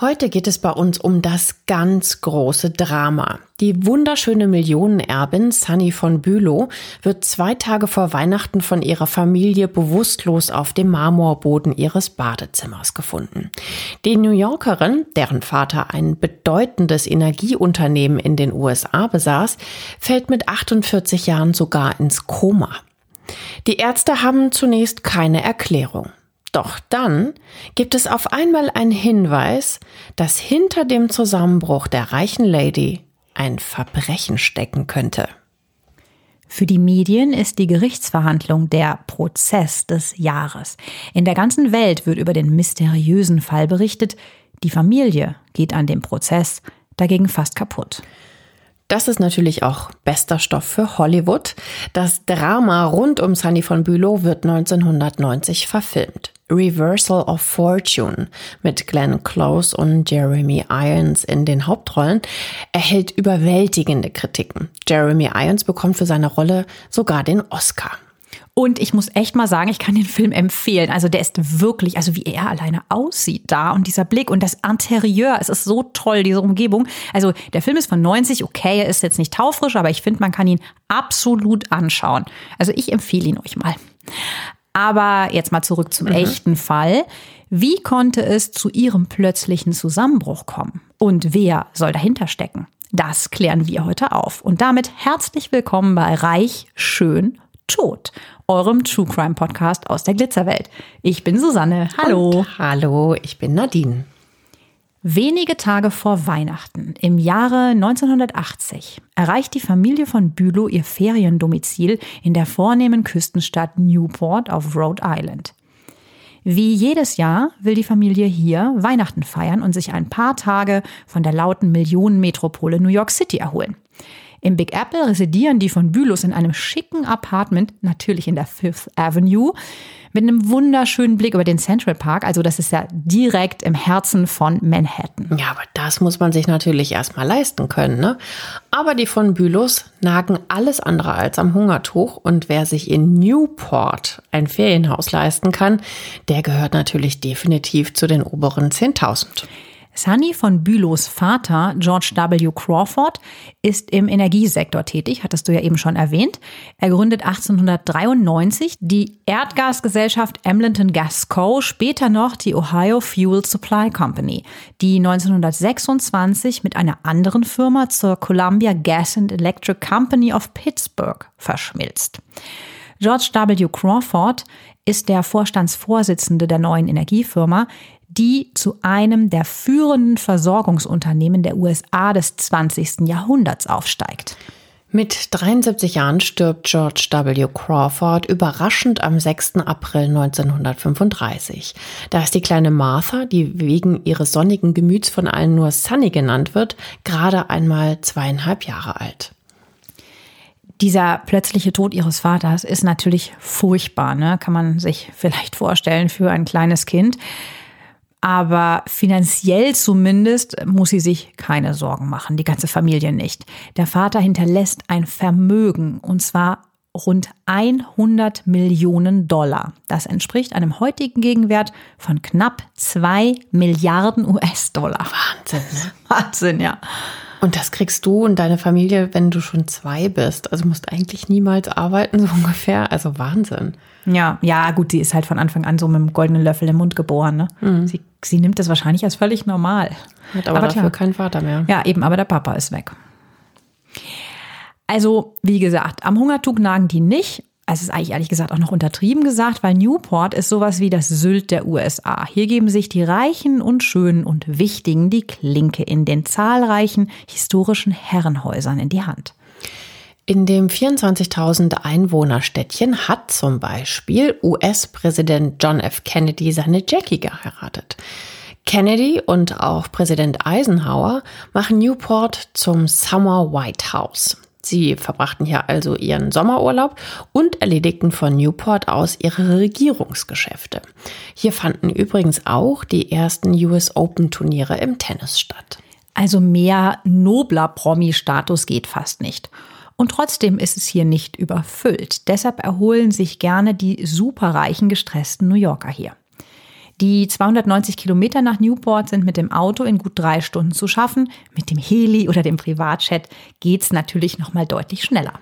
Heute geht es bei uns um das ganz große Drama. Die wunderschöne Millionenerbin Sunny von Bülow wird zwei Tage vor Weihnachten von ihrer Familie bewusstlos auf dem Marmorboden ihres Badezimmers gefunden. Die New Yorkerin, deren Vater ein bedeutendes Energieunternehmen in den USA besaß, fällt mit 48 Jahren sogar ins Koma. Die Ärzte haben zunächst keine Erklärung. Doch dann gibt es auf einmal einen Hinweis, dass hinter dem Zusammenbruch der reichen Lady ein Verbrechen stecken könnte. Für die Medien ist die Gerichtsverhandlung der Prozess des Jahres. In der ganzen Welt wird über den mysteriösen Fall berichtet. Die Familie geht an dem Prozess dagegen fast kaputt. Das ist natürlich auch bester Stoff für Hollywood. Das Drama rund um Sunny von Bülow wird 1990 verfilmt. Reversal of Fortune mit Glenn Close und Jeremy Irons in den Hauptrollen erhält überwältigende Kritiken. Jeremy Irons bekommt für seine Rolle sogar den Oscar. Und ich muss echt mal sagen, ich kann den Film empfehlen. Also der ist wirklich, also wie er alleine aussieht da und dieser Blick und das Interieur, es ist so toll, diese Umgebung. Also der Film ist von 90, okay, er ist jetzt nicht taufrisch, aber ich finde, man kann ihn absolut anschauen. Also ich empfehle ihn euch mal. Aber jetzt mal zurück zum mhm. echten Fall. Wie konnte es zu ihrem plötzlichen Zusammenbruch kommen? Und wer soll dahinter stecken? Das klären wir heute auf. Und damit herzlich willkommen bei Reich, Schön, Tot, eurem True Crime Podcast aus der Glitzerwelt. Ich bin Susanne. Hallo. Und hallo, ich bin Nadine. Wenige Tage vor Weihnachten im Jahre 1980 erreicht die Familie von Bülow ihr Feriendomizil in der vornehmen Küstenstadt Newport auf Rhode Island. Wie jedes Jahr will die Familie hier Weihnachten feiern und sich ein paar Tage von der lauten Millionenmetropole New York City erholen. Im Big Apple residieren die von Bülows in einem schicken Apartment, natürlich in der Fifth Avenue, mit einem wunderschönen Blick über den Central Park. Also das ist ja direkt im Herzen von Manhattan. Ja, aber das muss man sich natürlich erstmal leisten können. Ne? Aber die von Bülows nagen alles andere als am Hungertuch. Und wer sich in Newport ein Ferienhaus leisten kann, der gehört natürlich definitiv zu den oberen 10.000. Sunny von Bülows Vater, George W. Crawford, ist im Energiesektor tätig, hattest du ja eben schon erwähnt. Er gründet 1893 die Erdgasgesellschaft Emlenton Gas Co., später noch die Ohio Fuel Supply Company, die 1926 mit einer anderen Firma zur Columbia Gas and Electric Company of Pittsburgh verschmilzt. George W. Crawford ist der Vorstandsvorsitzende der neuen Energiefirma, die zu einem der führenden Versorgungsunternehmen der USA des 20. Jahrhunderts aufsteigt. Mit 73 Jahren stirbt George W. Crawford überraschend am 6. April 1935. Da ist die kleine Martha, die wegen ihres sonnigen Gemüts von allen nur Sunny genannt wird, gerade einmal zweieinhalb Jahre alt. Dieser plötzliche Tod ihres Vaters ist natürlich furchtbar, ne? kann man sich vielleicht vorstellen für ein kleines Kind. Aber finanziell zumindest muss sie sich keine Sorgen machen, die ganze Familie nicht. Der Vater hinterlässt ein Vermögen und zwar rund 100 Millionen Dollar. Das entspricht einem heutigen Gegenwert von knapp 2 Milliarden US-Dollar. Wahnsinn, ne? Wahnsinn, ja. Und das kriegst du und deine Familie, wenn du schon zwei bist. Also musst eigentlich niemals arbeiten, so ungefähr. Also Wahnsinn. Ja, ja, gut, sie ist halt von Anfang an so mit einem goldenen Löffel im Mund geboren. Ne? Mhm. Sie, sie nimmt das wahrscheinlich als völlig normal. Hat aber, aber dafür klar. keinen Vater mehr. Ja, eben, aber der Papa ist weg. Also, wie gesagt, am Hungertuch nagen die nicht, es ist eigentlich ehrlich gesagt auch noch untertrieben gesagt, weil Newport ist sowas wie das Sylt der USA. Hier geben sich die Reichen und Schönen und Wichtigen die Klinke in den zahlreichen historischen Herrenhäusern in die Hand. In dem 24.000 Einwohnerstädtchen hat zum Beispiel US-Präsident John F. Kennedy seine Jackie geheiratet. Kennedy und auch Präsident Eisenhower machen Newport zum Summer White House. Sie verbrachten hier also ihren Sommerurlaub und erledigten von Newport aus ihre Regierungsgeschäfte. Hier fanden übrigens auch die ersten US Open Turniere im Tennis statt. Also mehr nobler Promi-Status geht fast nicht. Und trotzdem ist es hier nicht überfüllt. Deshalb erholen sich gerne die superreichen, gestressten New Yorker hier. Die 290 Kilometer nach Newport sind mit dem Auto in gut drei Stunden zu schaffen. Mit dem Heli oder dem Privatjet geht's natürlich noch mal deutlich schneller.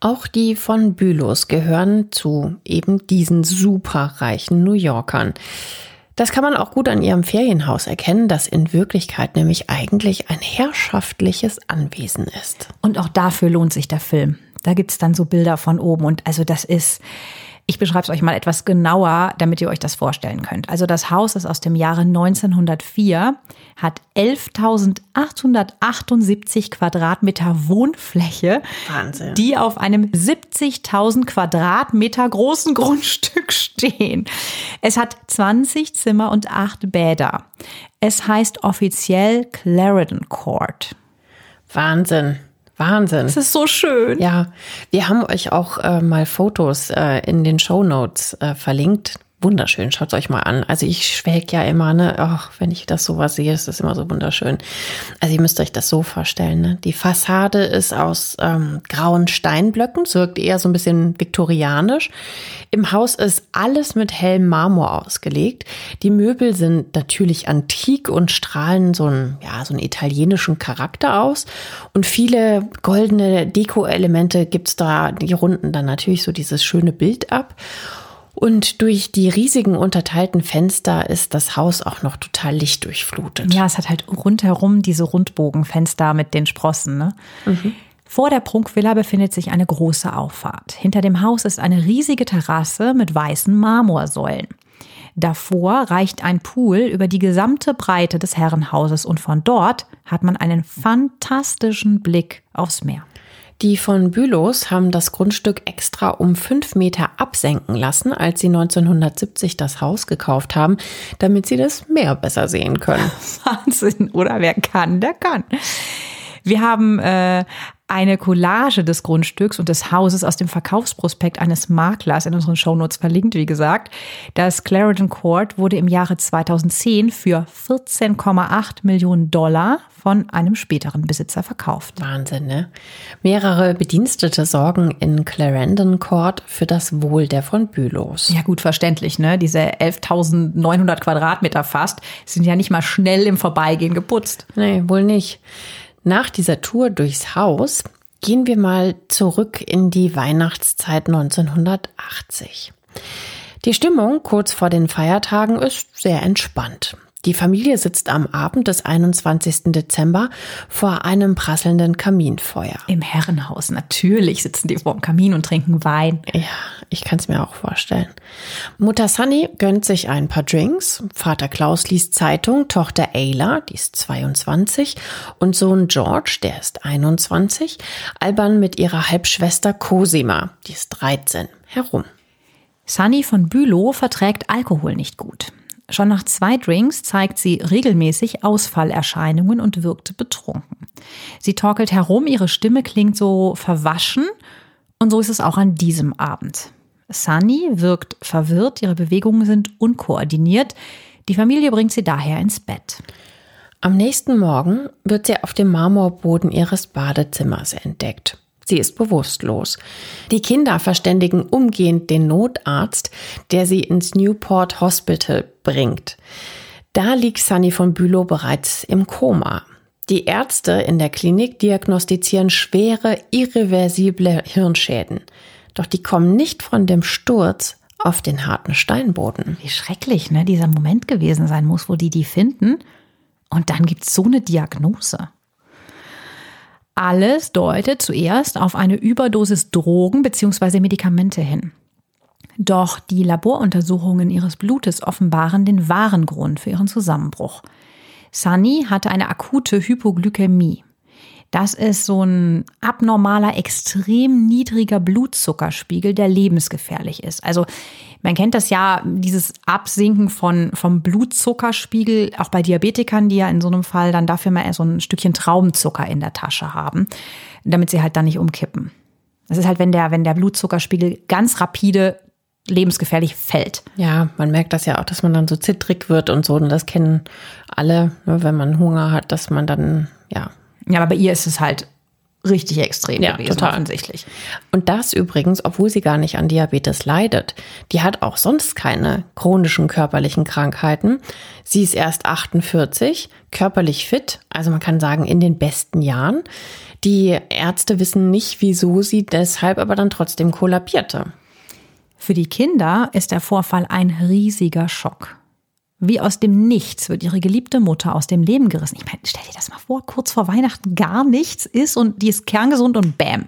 Auch die von Bülows gehören zu eben diesen superreichen New Yorkern. Das kann man auch gut an ihrem Ferienhaus erkennen, das in Wirklichkeit nämlich eigentlich ein herrschaftliches Anwesen ist. Und auch dafür lohnt sich der Film. Da gibt's dann so Bilder von oben und also das ist, ich beschreibe es euch mal etwas genauer, damit ihr euch das vorstellen könnt. Also das Haus ist aus dem Jahre 1904, hat 11.878 Quadratmeter Wohnfläche, Wahnsinn. die auf einem 70.000 Quadratmeter großen Grundstück stehen. Es hat 20 Zimmer und 8 Bäder. Es heißt offiziell Clarendon Court. Wahnsinn. Wahnsinn. Es ist so schön. Ja, wir haben euch auch äh, mal Fotos äh, in den Show Notes äh, verlinkt wunderschön. Schaut euch mal an. Also ich schwelg ja immer, ne? Ach, wenn ich das sowas sehe, ist das immer so wunderschön. Also ihr müsst euch das so vorstellen, ne? Die Fassade ist aus ähm, grauen Steinblöcken, es wirkt eher so ein bisschen viktorianisch. Im Haus ist alles mit hellem Marmor ausgelegt. Die Möbel sind natürlich antik und strahlen so einen, ja, so einen italienischen Charakter aus. Und viele goldene Deko-Elemente gibt's da, die runden dann natürlich so dieses schöne Bild ab. Und durch die riesigen unterteilten Fenster ist das Haus auch noch total lichtdurchflutet. Ja, es hat halt rundherum diese Rundbogenfenster mit den Sprossen. Ne? Mhm. Vor der Prunkvilla befindet sich eine große Auffahrt. Hinter dem Haus ist eine riesige Terrasse mit weißen Marmorsäulen. Davor reicht ein Pool über die gesamte Breite des Herrenhauses und von dort hat man einen fantastischen Blick aufs Meer. Die von Bülows haben das Grundstück extra um fünf Meter absenken lassen, als sie 1970 das Haus gekauft haben, damit sie das Meer besser sehen können. Wahnsinn, oder? Wer kann, der kann. Wir haben äh, eine Collage des Grundstücks und des Hauses aus dem Verkaufsprospekt eines Maklers in unseren Shownotes verlinkt, wie gesagt. Das Clarendon Court wurde im Jahre 2010 für 14,8 Millionen Dollar von einem späteren Besitzer verkauft. Wahnsinn, ne? Mehrere Bedienstete sorgen in Clarendon Court für das Wohl der von Bülows. Ja, gut, verständlich, ne? Diese 11.900 Quadratmeter fast sind ja nicht mal schnell im Vorbeigehen geputzt. Nee, wohl nicht. Nach dieser Tour durchs Haus gehen wir mal zurück in die Weihnachtszeit 1980. Die Stimmung kurz vor den Feiertagen ist sehr entspannt. Die Familie sitzt am Abend des 21. Dezember vor einem prasselnden Kaminfeuer. Im Herrenhaus, natürlich sitzen die vor dem Kamin und trinken Wein. Ja, ich kann es mir auch vorstellen. Mutter Sunny gönnt sich ein paar Drinks, Vater Klaus liest Zeitung, Tochter Ayla, die ist 22, und Sohn George, der ist 21, albern mit ihrer Halbschwester Cosima, die ist 13, herum. Sunny von Bülow verträgt Alkohol nicht gut. Schon nach zwei Drinks zeigt sie regelmäßig Ausfallerscheinungen und wirkt betrunken. Sie torkelt herum, ihre Stimme klingt so verwaschen und so ist es auch an diesem Abend. Sunny wirkt verwirrt, ihre Bewegungen sind unkoordiniert. Die Familie bringt sie daher ins Bett. Am nächsten Morgen wird sie auf dem Marmorboden ihres Badezimmers entdeckt. Sie ist bewusstlos. Die Kinder verständigen umgehend den Notarzt, der sie ins Newport Hospital bringt. Da liegt Sunny von Bülow bereits im Koma. Die Ärzte in der Klinik diagnostizieren schwere, irreversible Hirnschäden. Doch die kommen nicht von dem Sturz auf den harten Steinboden. Wie schrecklich, ne, dieser Moment gewesen sein muss, wo die die finden. Und dann gibt's so eine Diagnose. Alles deutet zuerst auf eine Überdosis Drogen bzw. Medikamente hin. Doch die Laboruntersuchungen ihres Blutes offenbaren den wahren Grund für ihren Zusammenbruch. Sunny hatte eine akute Hypoglykämie. Das ist so ein abnormaler, extrem niedriger Blutzuckerspiegel, der lebensgefährlich ist. Also man kennt das ja, dieses Absinken von, vom Blutzuckerspiegel, auch bei Diabetikern, die ja in so einem Fall dann dafür mal so ein Stückchen Traubenzucker in der Tasche haben, damit sie halt dann nicht umkippen. Das ist halt, wenn der, wenn der Blutzuckerspiegel ganz rapide lebensgefährlich fällt. Ja, man merkt das ja auch, dass man dann so zittrig wird und so. Und das kennen alle, ne, wenn man Hunger hat, dass man dann, ja, ja, aber bei ihr ist es halt richtig extrem ja, gewesen, total. offensichtlich. Und das übrigens, obwohl sie gar nicht an Diabetes leidet. Die hat auch sonst keine chronischen körperlichen Krankheiten. Sie ist erst 48, körperlich fit, also man kann sagen in den besten Jahren. Die Ärzte wissen nicht, wieso sie deshalb aber dann trotzdem kollabierte. Für die Kinder ist der Vorfall ein riesiger Schock. Wie aus dem Nichts wird ihre geliebte Mutter aus dem Leben gerissen. Ich meine, stell dir das mal vor, kurz vor Weihnachten gar nichts ist und die ist kerngesund und bam.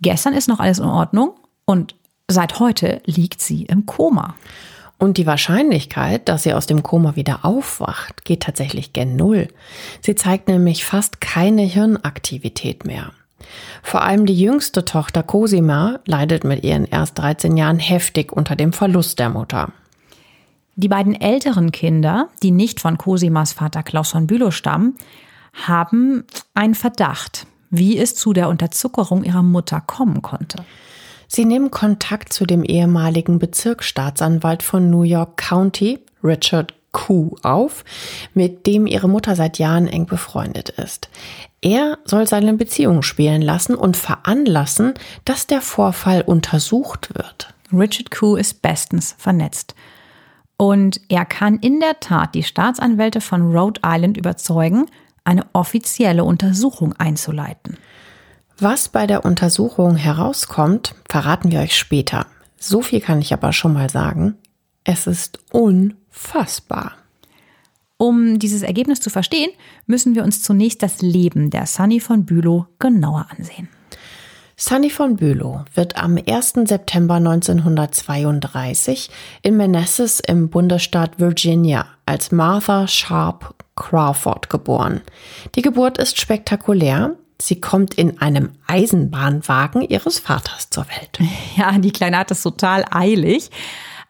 Gestern ist noch alles in Ordnung und seit heute liegt sie im Koma. Und die Wahrscheinlichkeit, dass sie aus dem Koma wieder aufwacht, geht tatsächlich gen Null. Sie zeigt nämlich fast keine Hirnaktivität mehr. Vor allem die jüngste Tochter Cosima leidet mit ihren erst 13 Jahren heftig unter dem Verlust der Mutter. Die beiden älteren Kinder, die nicht von Cosimas Vater Klaus von Bülow stammen, haben einen Verdacht, wie es zu der Unterzuckerung ihrer Mutter kommen konnte. Sie nehmen Kontakt zu dem ehemaligen Bezirksstaatsanwalt von New York County, Richard Koo, auf, mit dem ihre Mutter seit Jahren eng befreundet ist. Er soll seine Beziehung spielen lassen und veranlassen, dass der Vorfall untersucht wird. Richard Koo ist bestens vernetzt. Und er kann in der Tat die Staatsanwälte von Rhode Island überzeugen, eine offizielle Untersuchung einzuleiten. Was bei der Untersuchung herauskommt, verraten wir euch später. So viel kann ich aber schon mal sagen. Es ist unfassbar. Um dieses Ergebnis zu verstehen, müssen wir uns zunächst das Leben der Sunny von Bülow genauer ansehen. Sunny von Bülow wird am 1. September 1932 in Manassas im Bundesstaat Virginia als Martha Sharp Crawford geboren. Die Geburt ist spektakulär. Sie kommt in einem Eisenbahnwagen ihres Vaters zur Welt. Ja, die Kleine hat es total eilig.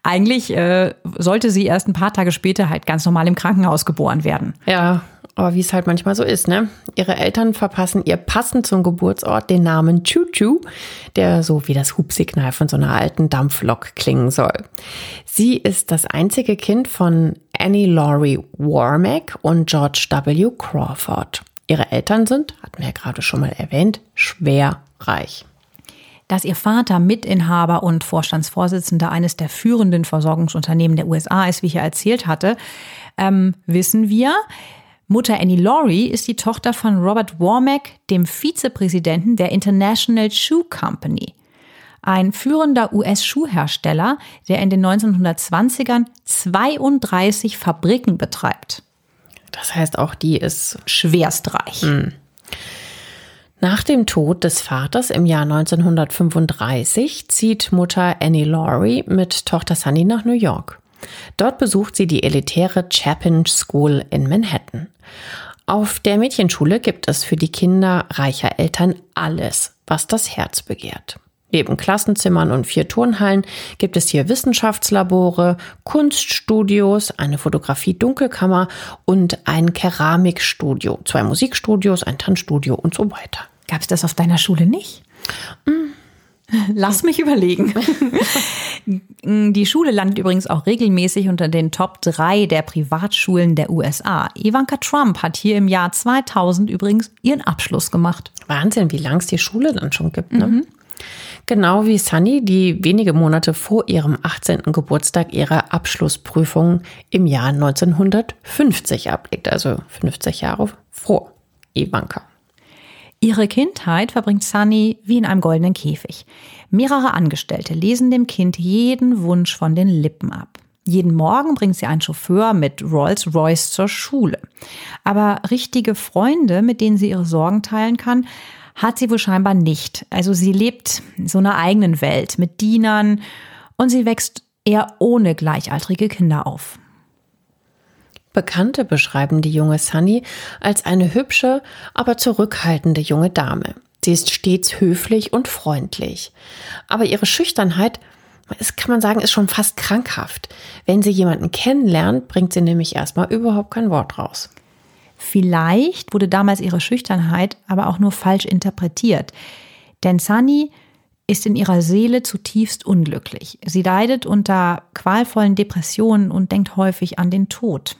Eigentlich äh, sollte sie erst ein paar Tage später halt ganz normal im Krankenhaus geboren werden. Ja, aber wie es halt manchmal so ist, ne? Ihre Eltern verpassen ihr passend zum Geburtsort den Namen Choo-Choo, der so wie das Hubsignal von so einer alten Dampflok klingen soll. Sie ist das einzige Kind von Annie Laurie Warmack und George W. Crawford. Ihre Eltern sind, hatten wir ja gerade schon mal erwähnt, schwer reich. Dass ihr Vater Mitinhaber und Vorstandsvorsitzender eines der führenden Versorgungsunternehmen der USA ist, wie ich ja erzählt hatte, ähm, wissen wir. Mutter Annie Laurie ist die Tochter von Robert Warmack, dem Vizepräsidenten der International Shoe Company. Ein führender US-Schuhhersteller, der in den 1920ern 32 Fabriken betreibt. Das heißt, auch die ist schwerstreich. Hm. Nach dem Tod des Vaters im Jahr 1935 zieht Mutter Annie Laurie mit Tochter Sunny nach New York. Dort besucht sie die elitäre Chapin School in Manhattan. Auf der Mädchenschule gibt es für die Kinder reicher Eltern alles, was das Herz begehrt. Neben Klassenzimmern und vier Turnhallen gibt es hier Wissenschaftslabore, Kunststudios, eine Fotografie-Dunkelkammer und ein Keramikstudio, zwei Musikstudios, ein Tanzstudio und so weiter. Gab es das auf deiner Schule nicht? Lass mich überlegen. Die Schule landet übrigens auch regelmäßig unter den Top 3 der Privatschulen der USA. Ivanka Trump hat hier im Jahr 2000 übrigens ihren Abschluss gemacht. Wahnsinn, wie lang es die Schule dann schon gibt. Ne? Mhm. Genau wie Sunny, die wenige Monate vor ihrem 18. Geburtstag ihre Abschlussprüfung im Jahr 1950 ablegt, also 50 Jahre vor Ivanka. Ihre Kindheit verbringt Sunny wie in einem goldenen Käfig. Mehrere Angestellte lesen dem Kind jeden Wunsch von den Lippen ab. Jeden Morgen bringt sie einen Chauffeur mit Rolls-Royce zur Schule. Aber richtige Freunde, mit denen sie ihre Sorgen teilen kann, hat sie wohl scheinbar nicht. Also sie lebt in so einer eigenen Welt mit Dienern und sie wächst eher ohne gleichaltrige Kinder auf. Bekannte beschreiben die junge Sunny als eine hübsche, aber zurückhaltende junge Dame. Sie ist stets höflich und freundlich. Aber ihre Schüchternheit, das kann man sagen, ist schon fast krankhaft. Wenn sie jemanden kennenlernt, bringt sie nämlich erstmal überhaupt kein Wort raus. Vielleicht wurde damals ihre Schüchternheit aber auch nur falsch interpretiert. Denn Sunny ist in ihrer Seele zutiefst unglücklich. Sie leidet unter qualvollen Depressionen und denkt häufig an den Tod.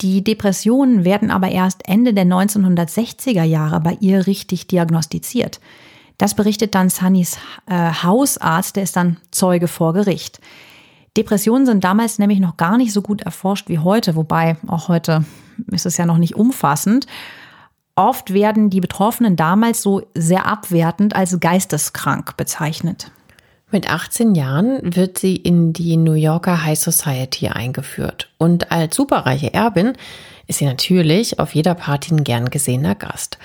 Die Depressionen werden aber erst Ende der 1960er Jahre bei ihr richtig diagnostiziert. Das berichtet dann Sunnys äh, Hausarzt, der ist dann Zeuge vor Gericht. Depressionen sind damals nämlich noch gar nicht so gut erforscht wie heute, wobei auch heute ist es ja noch nicht umfassend. Oft werden die Betroffenen damals so sehr abwertend als geisteskrank bezeichnet. Mit 18 Jahren wird sie in die New Yorker High Society eingeführt. Und als superreiche Erbin ist sie natürlich auf jeder Party ein gern gesehener Gast.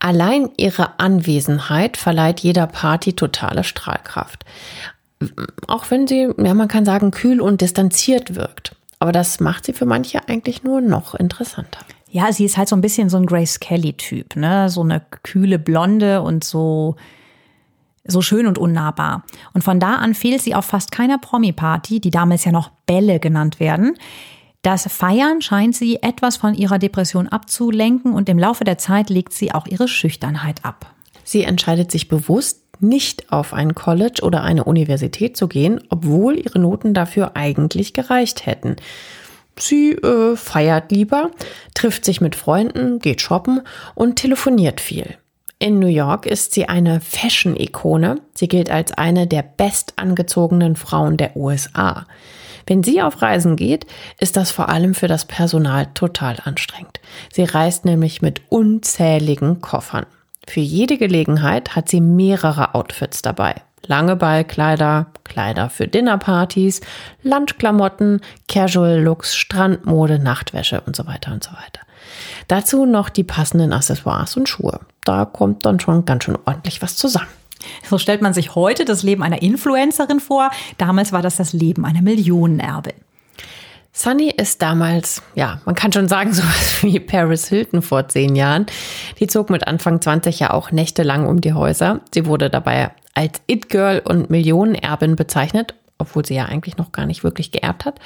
Allein ihre Anwesenheit verleiht jeder Party totale Strahlkraft. Auch wenn sie, ja, man kann sagen, kühl und distanziert wirkt. Aber das macht sie für manche eigentlich nur noch interessanter. Ja, sie ist halt so ein bisschen so ein Grace Kelly-Typ, ne? So eine kühle Blonde und so, so schön und unnahbar. Und von da an fehlt sie auf fast keiner Promi-Party, die damals ja noch Bälle genannt werden. Das Feiern scheint sie etwas von ihrer Depression abzulenken und im Laufe der Zeit legt sie auch ihre Schüchternheit ab. Sie entscheidet sich bewusst, nicht auf ein College oder eine Universität zu gehen, obwohl ihre Noten dafür eigentlich gereicht hätten. Sie äh, feiert lieber, trifft sich mit Freunden, geht shoppen und telefoniert viel. In New York ist sie eine Fashion-Ikone. Sie gilt als eine der bestangezogenen Frauen der USA. Wenn sie auf Reisen geht, ist das vor allem für das Personal total anstrengend. Sie reist nämlich mit unzähligen Koffern. Für jede Gelegenheit hat sie mehrere Outfits dabei. Lange Ballkleider, Kleider für Dinnerpartys, Lunchklamotten, Casual Looks, Strandmode, Nachtwäsche und so weiter und so weiter. Dazu noch die passenden Accessoires und Schuhe. Da kommt dann schon ganz schön ordentlich was zusammen. So stellt man sich heute das Leben einer Influencerin vor. Damals war das das Leben einer Millionenerbin. Sunny ist damals, ja, man kann schon sagen, so was wie Paris Hilton vor zehn Jahren. Die zog mit Anfang 20 ja auch nächtelang um die Häuser. Sie wurde dabei als It-Girl und Millionenerbin bezeichnet, obwohl sie ja eigentlich noch gar nicht wirklich geerbt hat.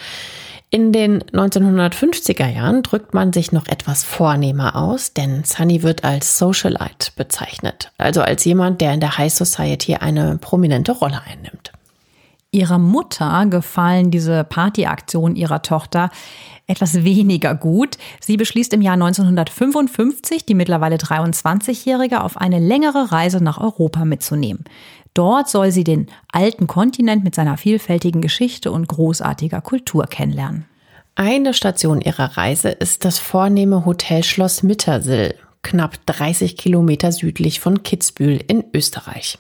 In den 1950er Jahren drückt man sich noch etwas vornehmer aus, denn Sunny wird als Socialite bezeichnet, also als jemand, der in der High Society eine prominente Rolle einnimmt. Ihrer Mutter gefallen diese Partyaktionen ihrer Tochter etwas weniger gut. Sie beschließt im Jahr 1955, die mittlerweile 23-Jährige auf eine längere Reise nach Europa mitzunehmen. Dort soll sie den alten Kontinent mit seiner vielfältigen Geschichte und großartiger Kultur kennenlernen. Eine Station ihrer Reise ist das vornehme Hotelschloss Mittersill, knapp 30 Kilometer südlich von Kitzbühel in Österreich.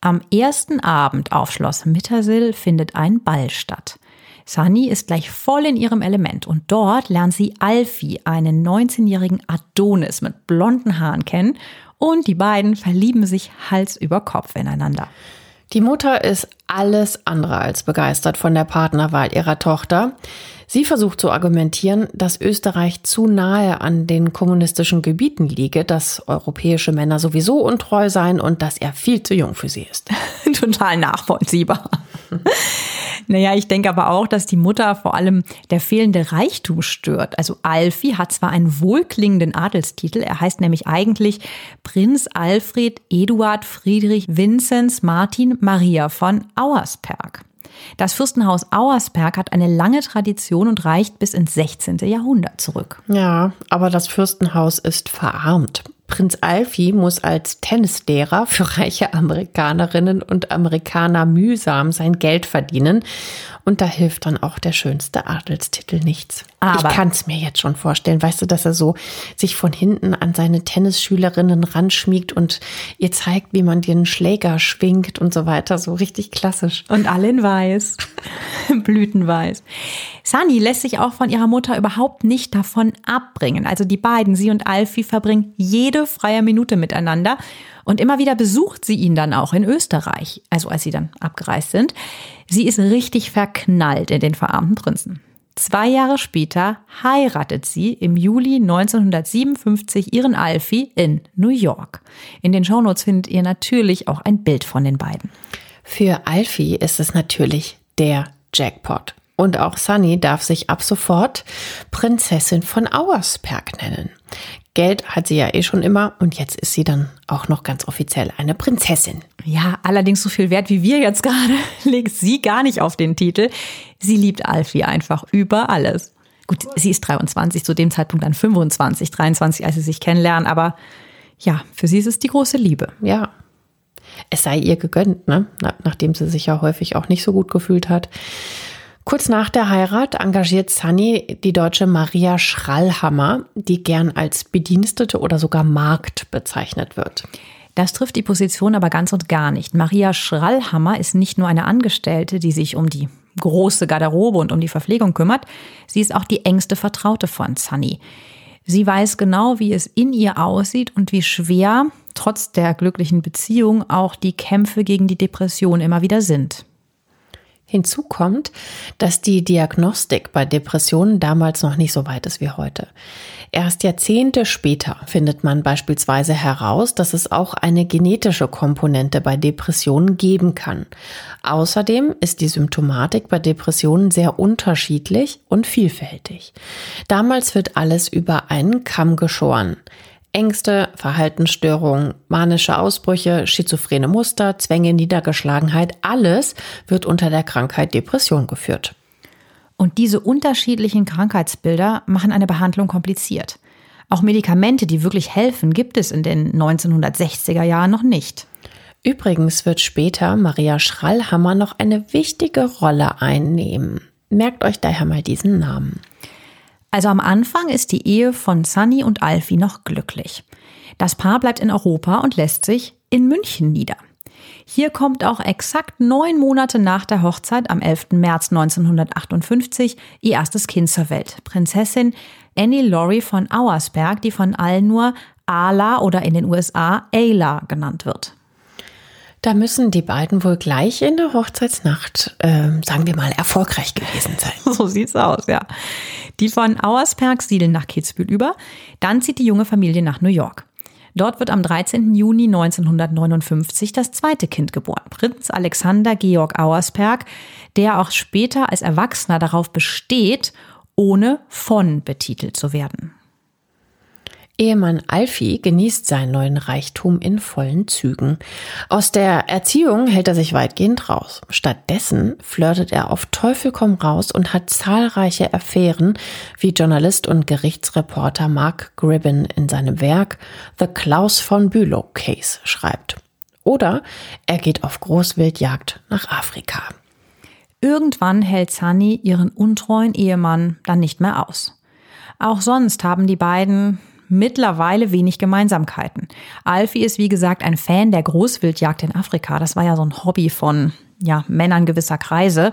Am ersten Abend auf Schloss Mittersill findet ein Ball statt. Sunny ist gleich voll in ihrem Element und dort lernt sie Alfie, einen 19-jährigen Adonis mit blonden Haaren kennen und die beiden verlieben sich Hals über Kopf ineinander. Die Mutter ist alles andere als begeistert von der Partnerwahl ihrer Tochter. Sie versucht zu argumentieren, dass Österreich zu nahe an den kommunistischen Gebieten liege, dass europäische Männer sowieso untreu seien und dass er viel zu jung für sie ist. Total nachvollziehbar. Naja, ich denke aber auch, dass die Mutter vor allem der fehlende Reichtum stört. Also Alfie hat zwar einen wohlklingenden Adelstitel, er heißt nämlich eigentlich Prinz Alfred Eduard Friedrich Vinzenz Martin Maria von Auersperg. Das Fürstenhaus Auersperg hat eine lange Tradition und reicht bis ins 16. Jahrhundert zurück. Ja, aber das Fürstenhaus ist verarmt. Prinz Alfie muss als Tennislehrer für reiche Amerikanerinnen und Amerikaner mühsam sein Geld verdienen. Und da hilft dann auch der schönste Adelstitel nichts. Aber ich kann es mir jetzt schon vorstellen, weißt du, dass er so sich von hinten an seine Tennisschülerinnen ranschmiegt und ihr zeigt, wie man den Schläger schwingt und so weiter, so richtig klassisch. Und alle in weiß, blütenweiß. Sunny lässt sich auch von ihrer Mutter überhaupt nicht davon abbringen. Also die beiden, sie und Alfie, verbringen jede freie Minute miteinander. Und immer wieder besucht sie ihn dann auch in Österreich, also als sie dann abgereist sind. Sie ist richtig verknallt in den verarmten Prinzen. Zwei Jahre später heiratet sie im Juli 1957 ihren Alfie in New York. In den Shownotes findet ihr natürlich auch ein Bild von den beiden. Für Alfie ist es natürlich der Jackpot. Und auch Sunny darf sich ab sofort Prinzessin von Auersperg nennen. Geld hat sie ja eh schon immer und jetzt ist sie dann auch noch ganz offiziell eine Prinzessin. Ja, allerdings so viel Wert wie wir jetzt gerade legt sie gar nicht auf den Titel. Sie liebt Alfie einfach über alles. Gut, sie ist 23, zu dem Zeitpunkt dann 25, 23, als sie sich kennenlernen, aber ja, für sie ist es die große Liebe. Ja. Es sei ihr gegönnt, ne? Nachdem sie sich ja häufig auch nicht so gut gefühlt hat. Kurz nach der Heirat engagiert Sunny die deutsche Maria Schrallhammer, die gern als Bedienstete oder sogar Magd bezeichnet wird. Das trifft die Position aber ganz und gar nicht. Maria Schrallhammer ist nicht nur eine Angestellte, die sich um die große Garderobe und um die Verpflegung kümmert, sie ist auch die engste Vertraute von Sunny. Sie weiß genau, wie es in ihr aussieht und wie schwer, trotz der glücklichen Beziehung, auch die Kämpfe gegen die Depression immer wieder sind. Hinzu kommt, dass die Diagnostik bei Depressionen damals noch nicht so weit ist wie heute. Erst Jahrzehnte später findet man beispielsweise heraus, dass es auch eine genetische Komponente bei Depressionen geben kann. Außerdem ist die Symptomatik bei Depressionen sehr unterschiedlich und vielfältig. Damals wird alles über einen Kamm geschoren. Ängste, Verhaltensstörungen, manische Ausbrüche, schizophrene Muster, Zwänge, Niedergeschlagenheit, alles wird unter der Krankheit Depression geführt. Und diese unterschiedlichen Krankheitsbilder machen eine Behandlung kompliziert. Auch Medikamente, die wirklich helfen, gibt es in den 1960er Jahren noch nicht. Übrigens wird später Maria Schrallhammer noch eine wichtige Rolle einnehmen. Merkt euch daher mal diesen Namen. Also am Anfang ist die Ehe von Sunny und Alfie noch glücklich. Das Paar bleibt in Europa und lässt sich in München nieder. Hier kommt auch exakt neun Monate nach der Hochzeit am 11. März 1958 ihr erstes Kind zur Welt. Prinzessin Annie Laurie von Auersberg, die von allen nur Ala oder in den USA Ayla genannt wird. Da müssen die beiden wohl gleich in der Hochzeitsnacht, äh, sagen wir mal, erfolgreich gewesen sein. So sieht's aus, ja. Die von Auersperg siedeln nach Kitzbühel über. Dann zieht die junge Familie nach New York. Dort wird am 13. Juni 1959 das zweite Kind geboren, Prinz Alexander Georg Auersperg, der auch später als Erwachsener darauf besteht, ohne von betitelt zu werden. Ehemann Alfie genießt seinen neuen Reichtum in vollen Zügen. Aus der Erziehung hält er sich weitgehend raus. Stattdessen flirtet er auf Teufel komm raus und hat zahlreiche Affären, wie Journalist und Gerichtsreporter Mark Gribben in seinem Werk The Klaus von Bülow Case schreibt. Oder er geht auf Großwildjagd nach Afrika. Irgendwann hält Sunny ihren untreuen Ehemann dann nicht mehr aus. Auch sonst haben die beiden mittlerweile wenig Gemeinsamkeiten. Alfie ist, wie gesagt, ein Fan der Großwildjagd in Afrika. Das war ja so ein Hobby von ja, Männern gewisser Kreise.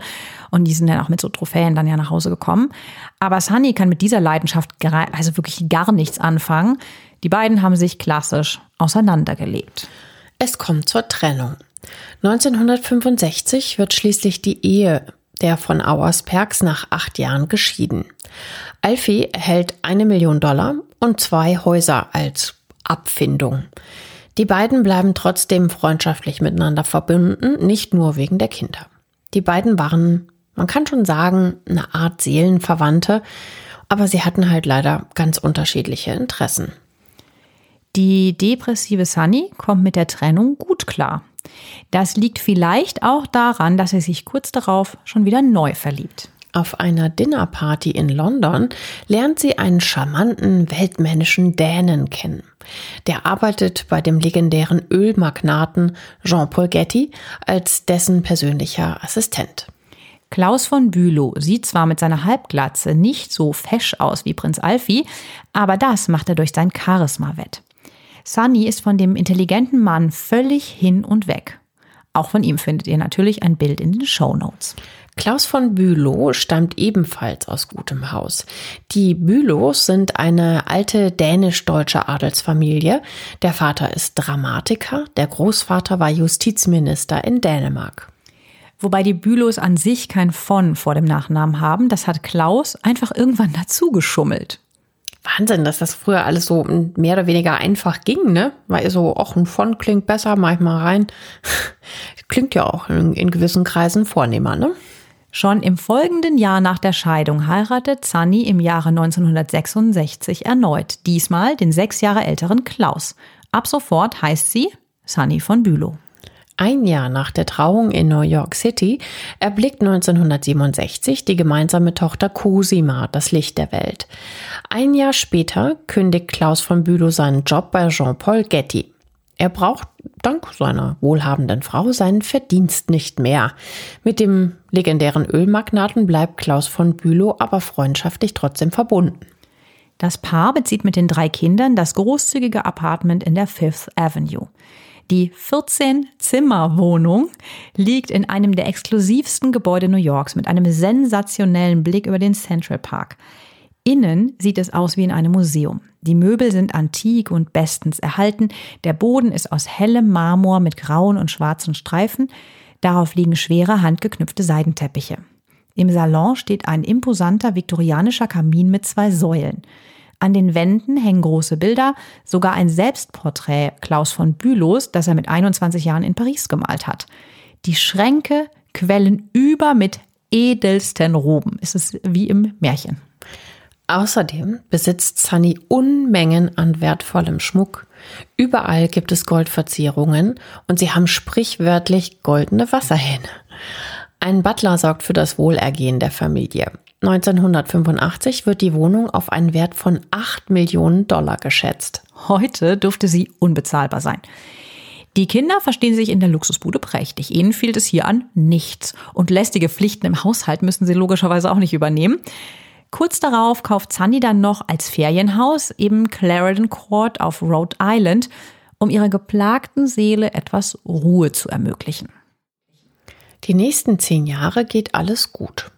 Und die sind dann auch mit so Trophäen dann ja nach Hause gekommen. Aber Sunny kann mit dieser Leidenschaft also wirklich gar nichts anfangen. Die beiden haben sich klassisch auseinandergelebt. Es kommt zur Trennung. 1965 wird schließlich die Ehe der von Auersperks nach acht Jahren geschieden. Alfie hält eine Million Dollar und zwei Häuser als Abfindung. Die beiden bleiben trotzdem freundschaftlich miteinander verbunden, nicht nur wegen der Kinder. Die beiden waren, man kann schon sagen, eine Art Seelenverwandte, aber sie hatten halt leider ganz unterschiedliche Interessen. Die depressive Sunny kommt mit der Trennung gut klar. Das liegt vielleicht auch daran, dass sie sich kurz darauf schon wieder neu verliebt. Auf einer Dinnerparty in London lernt sie einen charmanten, weltmännischen Dänen kennen. Der arbeitet bei dem legendären Ölmagnaten Jean-Paul Getty als dessen persönlicher Assistent. Klaus von Bülow sieht zwar mit seiner Halbglatze nicht so fesch aus wie Prinz Alfie, aber das macht er durch sein Charisma wett. Sunny ist von dem intelligenten Mann völlig hin und weg. Auch von ihm findet ihr natürlich ein Bild in den Show Notes. Klaus von Bülow stammt ebenfalls aus gutem Haus. Die Bülows sind eine alte dänisch-deutsche Adelsfamilie. Der Vater ist Dramatiker, der Großvater war Justizminister in Dänemark. Wobei die Bülows an sich kein von vor dem Nachnamen haben, das hat Klaus einfach irgendwann dazu geschummelt. Wahnsinn, dass das früher alles so mehr oder weniger einfach ging, ne? Weil so, ach, ein von klingt besser, manchmal rein. klingt ja auch in, in gewissen Kreisen vornehmer, ne? Schon im folgenden Jahr nach der Scheidung heiratet Sunny im Jahre 1966 erneut, diesmal den sechs Jahre älteren Klaus. Ab sofort heißt sie Sunny von Bülow. Ein Jahr nach der Trauung in New York City erblickt 1967 die gemeinsame Tochter Cosima das Licht der Welt. Ein Jahr später kündigt Klaus von Bülow seinen Job bei Jean-Paul Getty. Er braucht dank seiner wohlhabenden Frau seinen Verdienst nicht mehr. Mit dem legendären Ölmagnaten bleibt Klaus von Bülow aber freundschaftlich trotzdem verbunden. Das Paar bezieht mit den drei Kindern das großzügige Apartment in der Fifth Avenue. Die 14-Zimmer-Wohnung liegt in einem der exklusivsten Gebäude New Yorks mit einem sensationellen Blick über den Central Park. Innen sieht es aus wie in einem Museum. Die Möbel sind antik und bestens erhalten. Der Boden ist aus hellem Marmor mit grauen und schwarzen Streifen. Darauf liegen schwere handgeknüpfte Seidenteppiche. Im Salon steht ein imposanter viktorianischer Kamin mit zwei Säulen. An den Wänden hängen große Bilder, sogar ein Selbstporträt Klaus von Bülows, das er mit 21 Jahren in Paris gemalt hat. Die Schränke quellen über mit edelsten Roben. Es ist wie im Märchen. Außerdem besitzt Sunny Unmengen an wertvollem Schmuck. Überall gibt es Goldverzierungen und sie haben sprichwörtlich goldene Wasserhähne. Ein Butler sorgt für das Wohlergehen der Familie. 1985 wird die Wohnung auf einen Wert von 8 Millionen Dollar geschätzt. Heute dürfte sie unbezahlbar sein. Die Kinder verstehen sich in der Luxusbude prächtig. Ihnen fehlt es hier an nichts. Und lästige Pflichten im Haushalt müssen sie logischerweise auch nicht übernehmen. Kurz darauf kauft Sunny dann noch als Ferienhaus eben Clarendon Court auf Rhode Island, um ihrer geplagten Seele etwas Ruhe zu ermöglichen. Die nächsten zehn Jahre geht alles gut.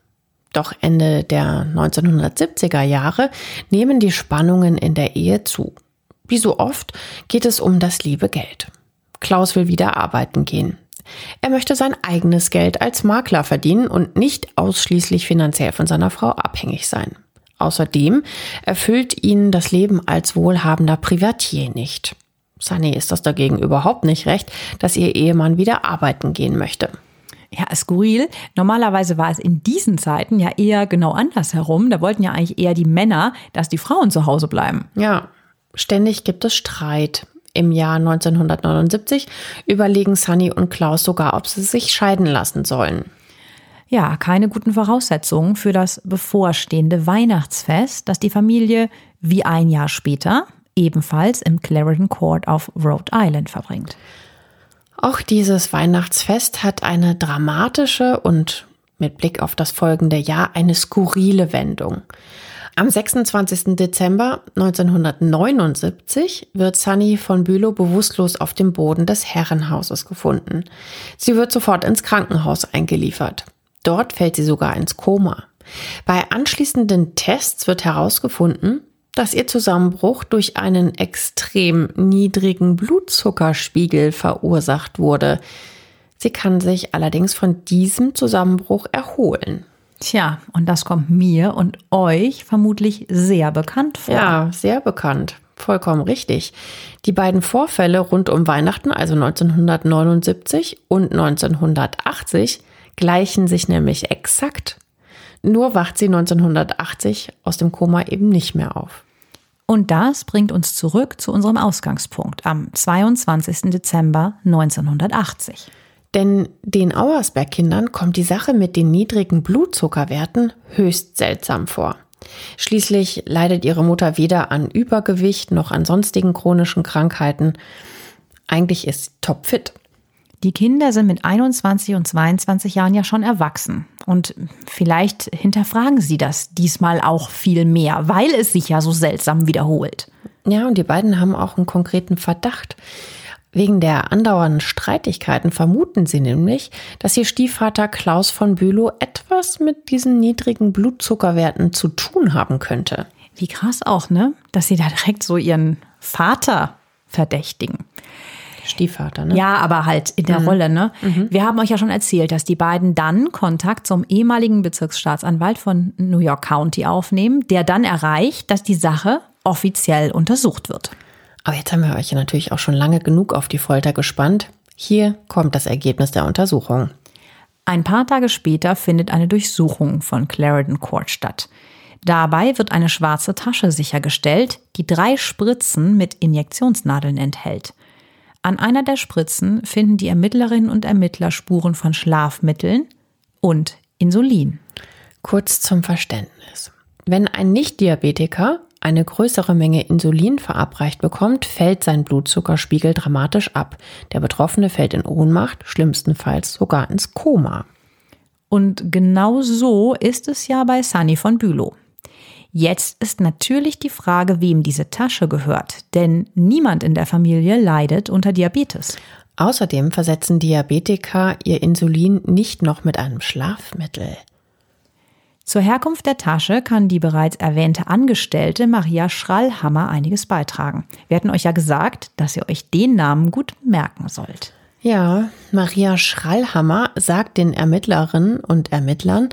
Doch Ende der 1970er Jahre nehmen die Spannungen in der Ehe zu. Wie so oft geht es um das liebe Geld. Klaus will wieder arbeiten gehen. Er möchte sein eigenes Geld als Makler verdienen und nicht ausschließlich finanziell von seiner Frau abhängig sein. Außerdem erfüllt ihn das Leben als wohlhabender Privatier nicht. Sunny ist das dagegen überhaupt nicht recht, dass ihr Ehemann wieder arbeiten gehen möchte. Ja, skurril. Normalerweise war es in diesen Zeiten ja eher genau andersherum. Da wollten ja eigentlich eher die Männer, dass die Frauen zu Hause bleiben. Ja, ständig gibt es Streit. Im Jahr 1979 überlegen Sunny und Klaus sogar, ob sie sich scheiden lassen sollen. Ja, keine guten Voraussetzungen für das bevorstehende Weihnachtsfest, das die Familie wie ein Jahr später ebenfalls im Clarendon Court auf Rhode Island verbringt. Auch dieses Weihnachtsfest hat eine dramatische und mit Blick auf das folgende Jahr eine skurrile Wendung. Am 26. Dezember 1979 wird Sunny von Bülow bewusstlos auf dem Boden des Herrenhauses gefunden. Sie wird sofort ins Krankenhaus eingeliefert. Dort fällt sie sogar ins Koma. Bei anschließenden Tests wird herausgefunden, dass ihr Zusammenbruch durch einen extrem niedrigen Blutzuckerspiegel verursacht wurde. Sie kann sich allerdings von diesem Zusammenbruch erholen. Tja, und das kommt mir und euch vermutlich sehr bekannt vor. Ja, sehr bekannt. Vollkommen richtig. Die beiden Vorfälle rund um Weihnachten, also 1979 und 1980, gleichen sich nämlich exakt. Nur wacht sie 1980 aus dem Koma eben nicht mehr auf. Und das bringt uns zurück zu unserem Ausgangspunkt am 22. Dezember 1980. Denn den Auersberg-Kindern kommt die Sache mit den niedrigen Blutzuckerwerten höchst seltsam vor. Schließlich leidet ihre Mutter weder an Übergewicht noch an sonstigen chronischen Krankheiten. Eigentlich ist sie topfit. Die Kinder sind mit 21 und 22 Jahren ja schon erwachsen. Und vielleicht hinterfragen sie das diesmal auch viel mehr, weil es sich ja so seltsam wiederholt. Ja, und die beiden haben auch einen konkreten Verdacht. Wegen der andauernden Streitigkeiten vermuten sie nämlich, dass ihr Stiefvater Klaus von Bülow etwas mit diesen niedrigen Blutzuckerwerten zu tun haben könnte. Wie krass auch, ne? Dass sie da direkt so ihren Vater verdächtigen. Stiefvater, ne? Ja, aber halt in der mhm. Rolle, ne? Mhm. Wir haben euch ja schon erzählt, dass die beiden dann Kontakt zum ehemaligen Bezirksstaatsanwalt von New York County aufnehmen, der dann erreicht, dass die Sache offiziell untersucht wird. Aber jetzt haben wir euch ja natürlich auch schon lange genug auf die Folter gespannt. Hier kommt das Ergebnis der Untersuchung. Ein paar Tage später findet eine Durchsuchung von Clarendon Court statt. Dabei wird eine schwarze Tasche sichergestellt, die drei Spritzen mit Injektionsnadeln enthält. An einer der Spritzen finden die Ermittlerinnen und Ermittler Spuren von Schlafmitteln und Insulin. Kurz zum Verständnis. Wenn ein Nicht-Diabetiker eine größere Menge Insulin verabreicht bekommt, fällt sein Blutzuckerspiegel dramatisch ab. Der Betroffene fällt in Ohnmacht, schlimmstenfalls sogar ins Koma. Und genau so ist es ja bei Sunny von Bülow. Jetzt ist natürlich die Frage, wem diese Tasche gehört, denn niemand in der Familie leidet unter Diabetes. Außerdem versetzen Diabetiker ihr Insulin nicht noch mit einem Schlafmittel. Zur Herkunft der Tasche kann die bereits erwähnte Angestellte Maria Schrallhammer einiges beitragen. Wir hatten euch ja gesagt, dass ihr euch den Namen gut merken sollt. Ja, Maria Schrallhammer sagt den Ermittlerinnen und Ermittlern,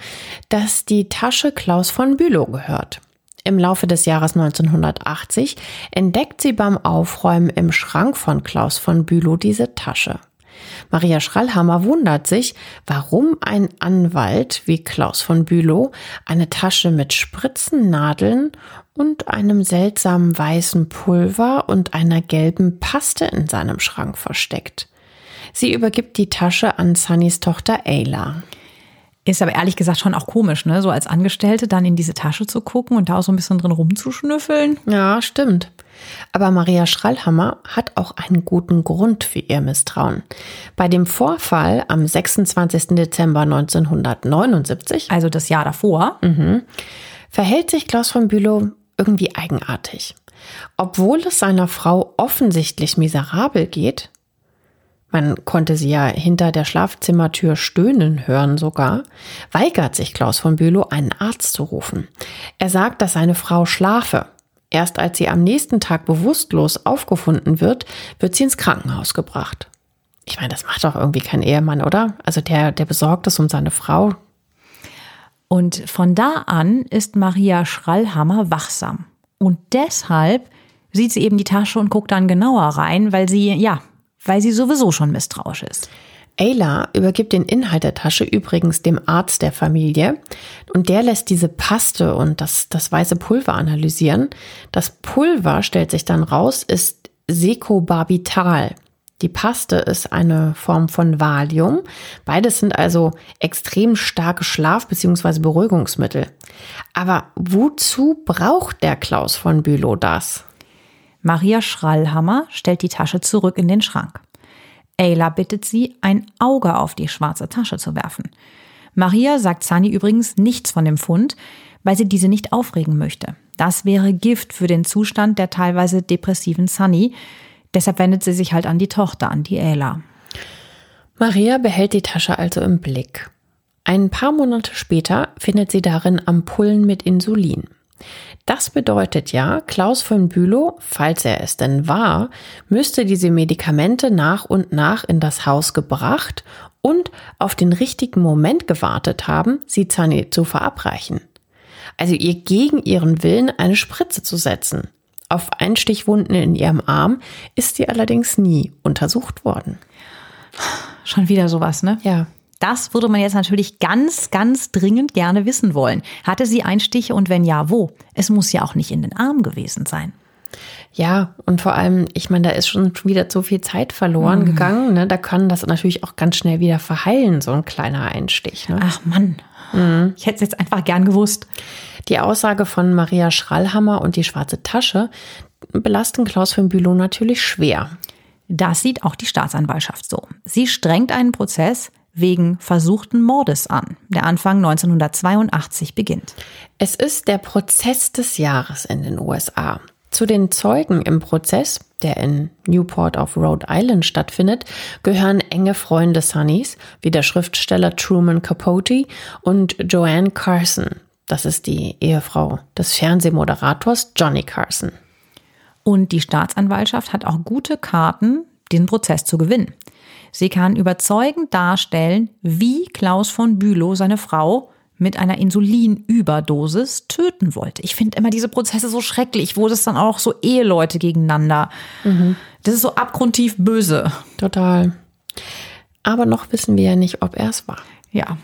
dass die Tasche Klaus von Bülow gehört. Im Laufe des Jahres 1980 entdeckt sie beim Aufräumen im Schrank von Klaus von Bülow diese Tasche. Maria Schrallhammer wundert sich, warum ein Anwalt wie Klaus von Bülow eine Tasche mit Spritzennadeln und einem seltsamen weißen Pulver und einer gelben Paste in seinem Schrank versteckt. Sie übergibt die Tasche an Sunnys Tochter Ayla. Ist aber ehrlich gesagt schon auch komisch, ne? So als Angestellte dann in diese Tasche zu gucken und da auch so ein bisschen drin rumzuschnüffeln. Ja, stimmt. Aber Maria Schrallhammer hat auch einen guten Grund für ihr Misstrauen. Bei dem Vorfall am 26. Dezember 1979, also das Jahr davor, mhm, verhält sich Klaus von Bülow irgendwie eigenartig. Obwohl es seiner Frau offensichtlich miserabel geht, man konnte sie ja hinter der Schlafzimmertür stöhnen hören sogar, weigert sich Klaus von Bülow, einen Arzt zu rufen. Er sagt, dass seine Frau schlafe. Erst als sie am nächsten Tag bewusstlos aufgefunden wird, wird sie ins Krankenhaus gebracht. Ich meine, das macht doch irgendwie kein Ehemann, oder? Also der, der besorgt es um seine Frau. Und von da an ist Maria Schrallhammer wachsam. Und deshalb sieht sie eben die Tasche und guckt dann genauer rein, weil sie, ja, weil sie sowieso schon misstrauisch ist. Ayla übergibt den Inhalt der Tasche übrigens dem Arzt der Familie und der lässt diese Paste und das, das weiße Pulver analysieren. Das Pulver, stellt sich dann raus, ist Secobarbital. Die Paste ist eine Form von Valium. Beides sind also extrem starke Schlaf- bzw. Beruhigungsmittel. Aber wozu braucht der Klaus von Bülow das? Maria Schrallhammer stellt die Tasche zurück in den Schrank. Ayla bittet sie, ein Auge auf die schwarze Tasche zu werfen. Maria sagt Sunny übrigens nichts von dem Fund, weil sie diese nicht aufregen möchte. Das wäre Gift für den Zustand der teilweise depressiven Sunny. Deshalb wendet sie sich halt an die Tochter, an die Ayla. Maria behält die Tasche also im Blick. Ein paar Monate später findet sie darin Ampullen mit Insulin. Das bedeutet ja, Klaus von Bülow, falls er es denn war, müsste diese Medikamente nach und nach in das Haus gebracht und auf den richtigen Moment gewartet haben, sie zu verabreichen. Also ihr gegen ihren Willen eine Spritze zu setzen. Auf Einstichwunden in ihrem Arm ist sie allerdings nie untersucht worden. Schon wieder sowas, ne? Ja. Das würde man jetzt natürlich ganz, ganz dringend gerne wissen wollen. Hatte sie Einstiche und wenn ja, wo? Es muss ja auch nicht in den Arm gewesen sein. Ja, und vor allem, ich meine, da ist schon wieder zu viel Zeit verloren mhm. gegangen. Ne? Da kann das natürlich auch ganz schnell wieder verheilen, so ein kleiner Einstich. Ne? Ach Mann, mhm. ich hätte es jetzt einfach gern gewusst. Die Aussage von Maria Schrallhammer und die schwarze Tasche belasten Klaus von Bülow natürlich schwer. Das sieht auch die Staatsanwaltschaft so. Sie strengt einen Prozess wegen versuchten Mordes an, der Anfang 1982 beginnt. Es ist der Prozess des Jahres in den USA. Zu den Zeugen im Prozess, der in Newport auf Rhode Island stattfindet, gehören enge Freunde Sunnys, wie der Schriftsteller Truman Capote und Joanne Carson. Das ist die Ehefrau des Fernsehmoderators Johnny Carson. Und die Staatsanwaltschaft hat auch gute Karten, den Prozess zu gewinnen. Sie kann überzeugend darstellen, wie Klaus von Bülow seine Frau mit einer Insulinüberdosis töten wollte. Ich finde immer diese Prozesse so schrecklich, wo das dann auch so Eheleute gegeneinander. Mhm. Das ist so abgrundtief böse. Total. Aber noch wissen wir ja nicht, ob er es war. Ja.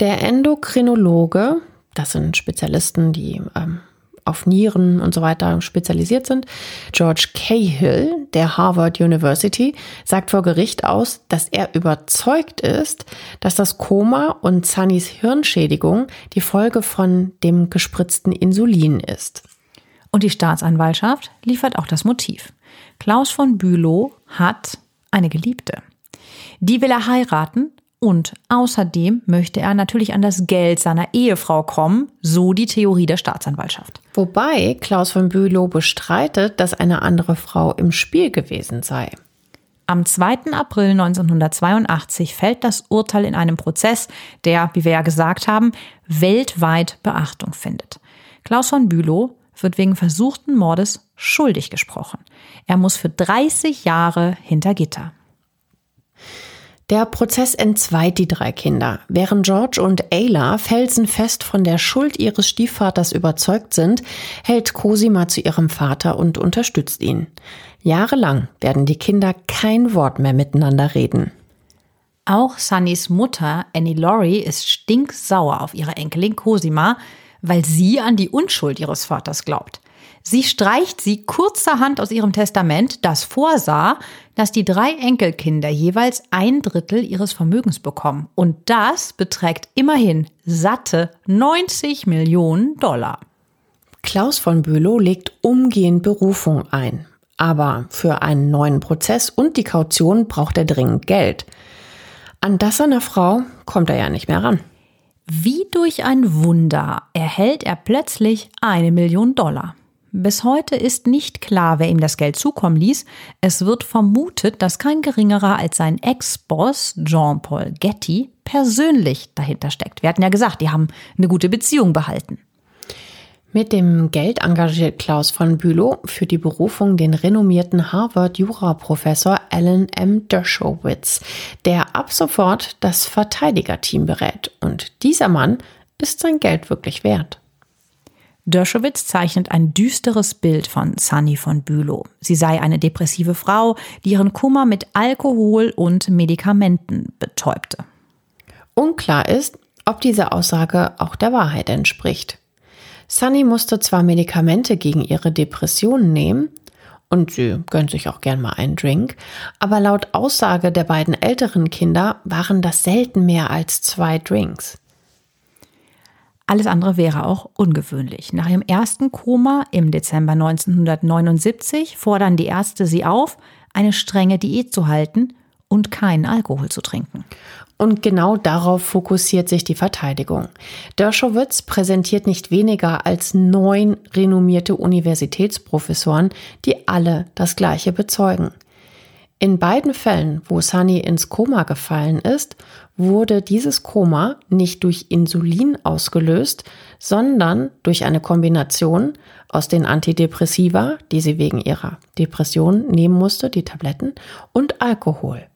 Der Endokrinologe, das sind Spezialisten, die ähm, auf Nieren und so weiter spezialisiert sind. George Cahill der Harvard University sagt vor Gericht aus, dass er überzeugt ist, dass das Koma und Sunnys Hirnschädigung die Folge von dem gespritzten Insulin ist. Und die Staatsanwaltschaft liefert auch das Motiv. Klaus von Bülow hat eine Geliebte. Die will er heiraten und außerdem möchte er natürlich an das Geld seiner Ehefrau kommen, so die Theorie der Staatsanwaltschaft. Wobei Klaus von Bülow bestreitet, dass eine andere Frau im Spiel gewesen sei. Am 2. April 1982 fällt das Urteil in einem Prozess, der, wie wir ja gesagt haben, weltweit Beachtung findet. Klaus von Bülow wird wegen versuchten Mordes schuldig gesprochen. Er muss für 30 Jahre hinter Gitter. Der Prozess entzweit die drei Kinder. Während George und Ayla felsenfest von der Schuld ihres Stiefvaters überzeugt sind, hält Cosima zu ihrem Vater und unterstützt ihn. Jahrelang werden die Kinder kein Wort mehr miteinander reden. Auch Sunnys Mutter Annie Laurie ist stinksauer auf ihre Enkelin Cosima, weil sie an die Unschuld ihres Vaters glaubt. Sie streicht sie kurzerhand aus ihrem Testament, das vorsah, dass die drei Enkelkinder jeweils ein Drittel ihres Vermögens bekommen. Und das beträgt immerhin satte 90 Millionen Dollar. Klaus von Bülow legt umgehend Berufung ein. Aber für einen neuen Prozess und die Kaution braucht er dringend Geld. An das seiner Frau kommt er ja nicht mehr ran. Wie durch ein Wunder erhält er plötzlich eine Million Dollar. Bis heute ist nicht klar, wer ihm das Geld zukommen ließ. Es wird vermutet, dass kein geringerer als sein Ex-Boss Jean-Paul Getty persönlich dahinter steckt. Wir hatten ja gesagt, die haben eine gute Beziehung behalten. Mit dem Geld engagiert Klaus von Bülow für die Berufung den renommierten Harvard-Jura-Professor Alan M. Dershowitz, der ab sofort das Verteidigerteam berät. Und dieser Mann ist sein Geld wirklich wert. Dershowitz zeichnet ein düsteres Bild von Sunny von Bülow. Sie sei eine depressive Frau, die ihren Kummer mit Alkohol und Medikamenten betäubte. Unklar ist, ob diese Aussage auch der Wahrheit entspricht. Sunny musste zwar Medikamente gegen ihre Depressionen nehmen, und sie gönnt sich auch gern mal einen Drink, aber laut Aussage der beiden älteren Kinder waren das selten mehr als zwei Drinks. Alles andere wäre auch ungewöhnlich. Nach ihrem ersten Koma im Dezember 1979 fordern die Ärzte sie auf, eine strenge Diät zu halten und keinen Alkohol zu trinken. Und genau darauf fokussiert sich die Verteidigung. Dershowitz präsentiert nicht weniger als neun renommierte Universitätsprofessoren, die alle das Gleiche bezeugen. In beiden Fällen, wo Sunny ins Koma gefallen ist, wurde dieses Koma nicht durch Insulin ausgelöst, sondern durch eine Kombination aus den Antidepressiva, die sie wegen ihrer Depression nehmen musste, die Tabletten, und Alkohol.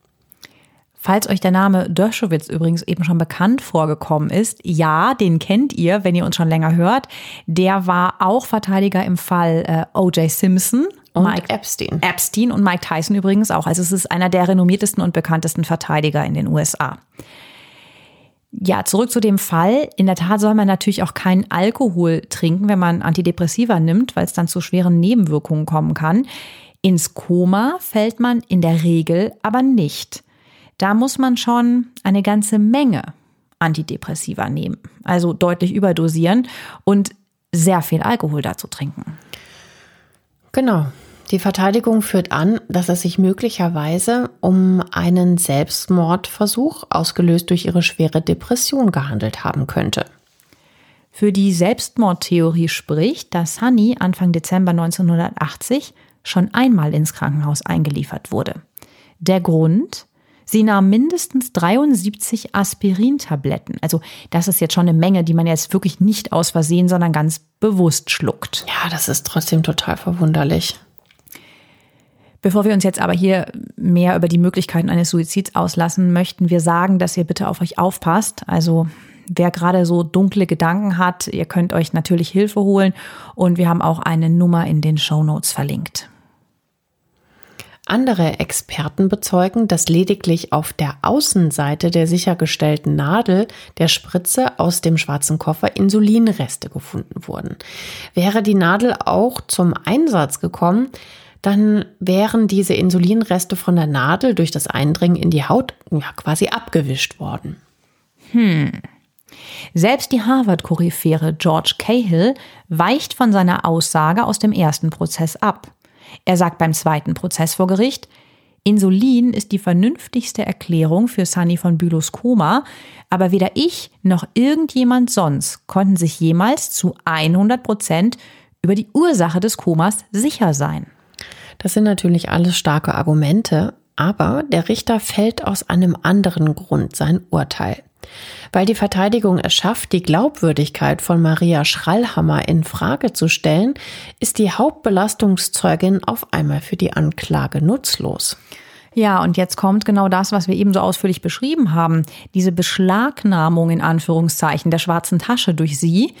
Falls euch der Name Dershowitz übrigens eben schon bekannt vorgekommen ist, ja, den kennt ihr, wenn ihr uns schon länger hört. Der war auch Verteidiger im Fall äh, O.J. Simpson. Und Mike Epstein. Epstein und Mike Tyson übrigens auch. Also es ist einer der renommiertesten und bekanntesten Verteidiger in den USA. Ja, zurück zu dem Fall. In der Tat soll man natürlich auch keinen Alkohol trinken, wenn man Antidepressiva nimmt, weil es dann zu schweren Nebenwirkungen kommen kann. Ins Koma fällt man in der Regel aber nicht. Da muss man schon eine ganze Menge Antidepressiva nehmen, also deutlich überdosieren und sehr viel Alkohol dazu trinken. Genau. Die Verteidigung führt an, dass es sich möglicherweise um einen Selbstmordversuch, ausgelöst durch ihre schwere Depression, gehandelt haben könnte. Für die Selbstmordtheorie spricht, dass Honey Anfang Dezember 1980 schon einmal ins Krankenhaus eingeliefert wurde. Der Grund? Sie nahm mindestens 73 Aspirintabletten. Also das ist jetzt schon eine Menge, die man jetzt wirklich nicht aus Versehen, sondern ganz bewusst schluckt. Ja, das ist trotzdem total verwunderlich. Bevor wir uns jetzt aber hier mehr über die Möglichkeiten eines Suizids auslassen, möchten wir sagen, dass ihr bitte auf euch aufpasst. Also wer gerade so dunkle Gedanken hat, ihr könnt euch natürlich Hilfe holen und wir haben auch eine Nummer in den Show Notes verlinkt. Andere Experten bezeugen, dass lediglich auf der Außenseite der sichergestellten Nadel der Spritze aus dem schwarzen Koffer Insulinreste gefunden wurden. Wäre die Nadel auch zum Einsatz gekommen, dann wären diese Insulinreste von der Nadel durch das Eindringen in die Haut ja, quasi abgewischt worden. Hm. Selbst die Harvard-Koryphäre George Cahill weicht von seiner Aussage aus dem ersten Prozess ab. Er sagt beim zweiten Prozess vor Gericht, Insulin ist die vernünftigste Erklärung für Sunny von Bülows Koma, aber weder ich noch irgendjemand sonst konnten sich jemals zu 100 Prozent über die Ursache des Komas sicher sein. Das sind natürlich alles starke Argumente, aber der Richter fällt aus einem anderen Grund sein Urteil. Weil die Verteidigung es schafft, die Glaubwürdigkeit von Maria Schrallhammer in Frage zu stellen, ist die Hauptbelastungszeugin auf einmal für die Anklage nutzlos. Ja, und jetzt kommt genau das, was wir eben so ausführlich beschrieben haben. Diese Beschlagnahmung in Anführungszeichen der schwarzen Tasche durch sie,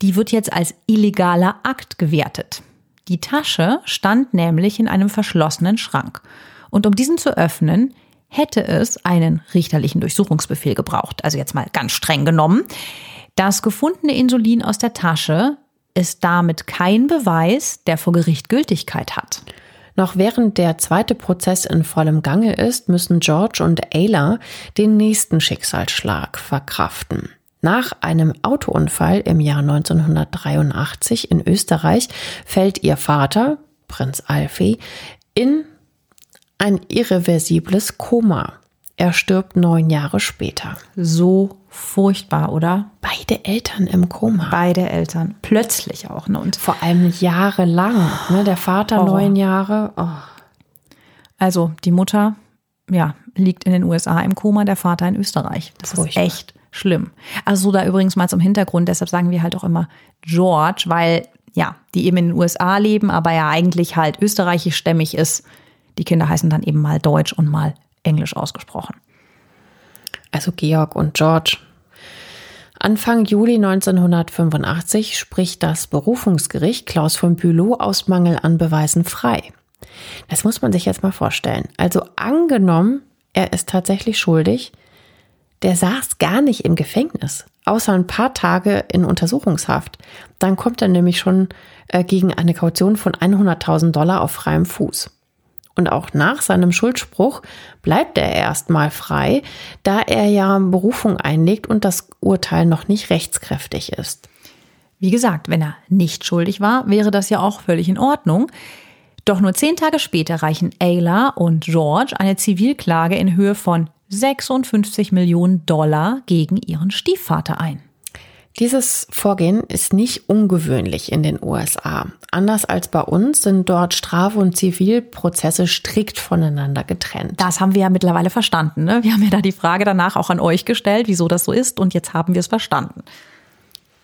die wird jetzt als illegaler Akt gewertet. Die Tasche stand nämlich in einem verschlossenen Schrank. Und um diesen zu öffnen, hätte es einen richterlichen Durchsuchungsbefehl gebraucht. Also jetzt mal ganz streng genommen. Das gefundene Insulin aus der Tasche ist damit kein Beweis, der vor Gericht Gültigkeit hat. Noch während der zweite Prozess in vollem Gange ist, müssen George und Ayla den nächsten Schicksalsschlag verkraften. Nach einem Autounfall im Jahr 1983 in Österreich fällt ihr Vater, Prinz Alfie, in ein irreversibles Koma. Er stirbt neun Jahre später. So furchtbar, oder? Beide Eltern im Koma. Beide Eltern. Plötzlich auch. Ne? Und vor allem jahrelang. Ne? Der Vater oh. neun Jahre. Oh. Also die Mutter, ja, liegt in den USA im Koma, der Vater in Österreich. Das furchtbar. ist echt schlimm. Also so da übrigens mal zum Hintergrund. Deshalb sagen wir halt auch immer George, weil ja, die eben in den USA leben, aber ja eigentlich halt österreichischstämmig ist die Kinder heißen dann eben mal Deutsch und mal Englisch ausgesprochen. Also Georg und George. Anfang Juli 1985 spricht das Berufungsgericht Klaus von Bülow aus Mangel an Beweisen frei. Das muss man sich jetzt mal vorstellen. Also angenommen, er ist tatsächlich schuldig, der saß gar nicht im Gefängnis, außer ein paar Tage in Untersuchungshaft. Dann kommt er nämlich schon äh, gegen eine Kaution von 100.000 Dollar auf freiem Fuß. Und auch nach seinem Schuldspruch bleibt er erstmal frei, da er ja Berufung einlegt und das Urteil noch nicht rechtskräftig ist. Wie gesagt, wenn er nicht schuldig war, wäre das ja auch völlig in Ordnung. Doch nur zehn Tage später reichen Ayla und George eine Zivilklage in Höhe von 56 Millionen Dollar gegen ihren Stiefvater ein. Dieses Vorgehen ist nicht ungewöhnlich in den USA. Anders als bei uns sind dort Straf- und Zivilprozesse strikt voneinander getrennt. Das haben wir ja mittlerweile verstanden. Ne? Wir haben ja da die Frage danach auch an euch gestellt, wieso das so ist, und jetzt haben wir es verstanden.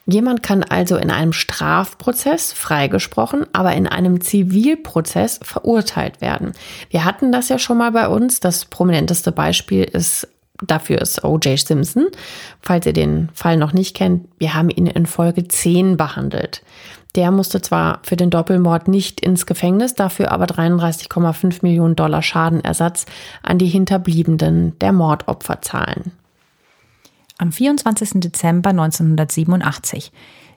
Jemand kann also in einem Strafprozess freigesprochen, aber in einem Zivilprozess verurteilt werden. Wir hatten das ja schon mal bei uns. Das prominenteste Beispiel ist Dafür ist O.J. Simpson. Falls ihr den Fall noch nicht kennt, wir haben ihn in Folge 10 behandelt. Der musste zwar für den Doppelmord nicht ins Gefängnis, dafür aber 33,5 Millionen Dollar Schadenersatz an die Hinterbliebenen der Mordopfer zahlen. Am 24. Dezember 1987,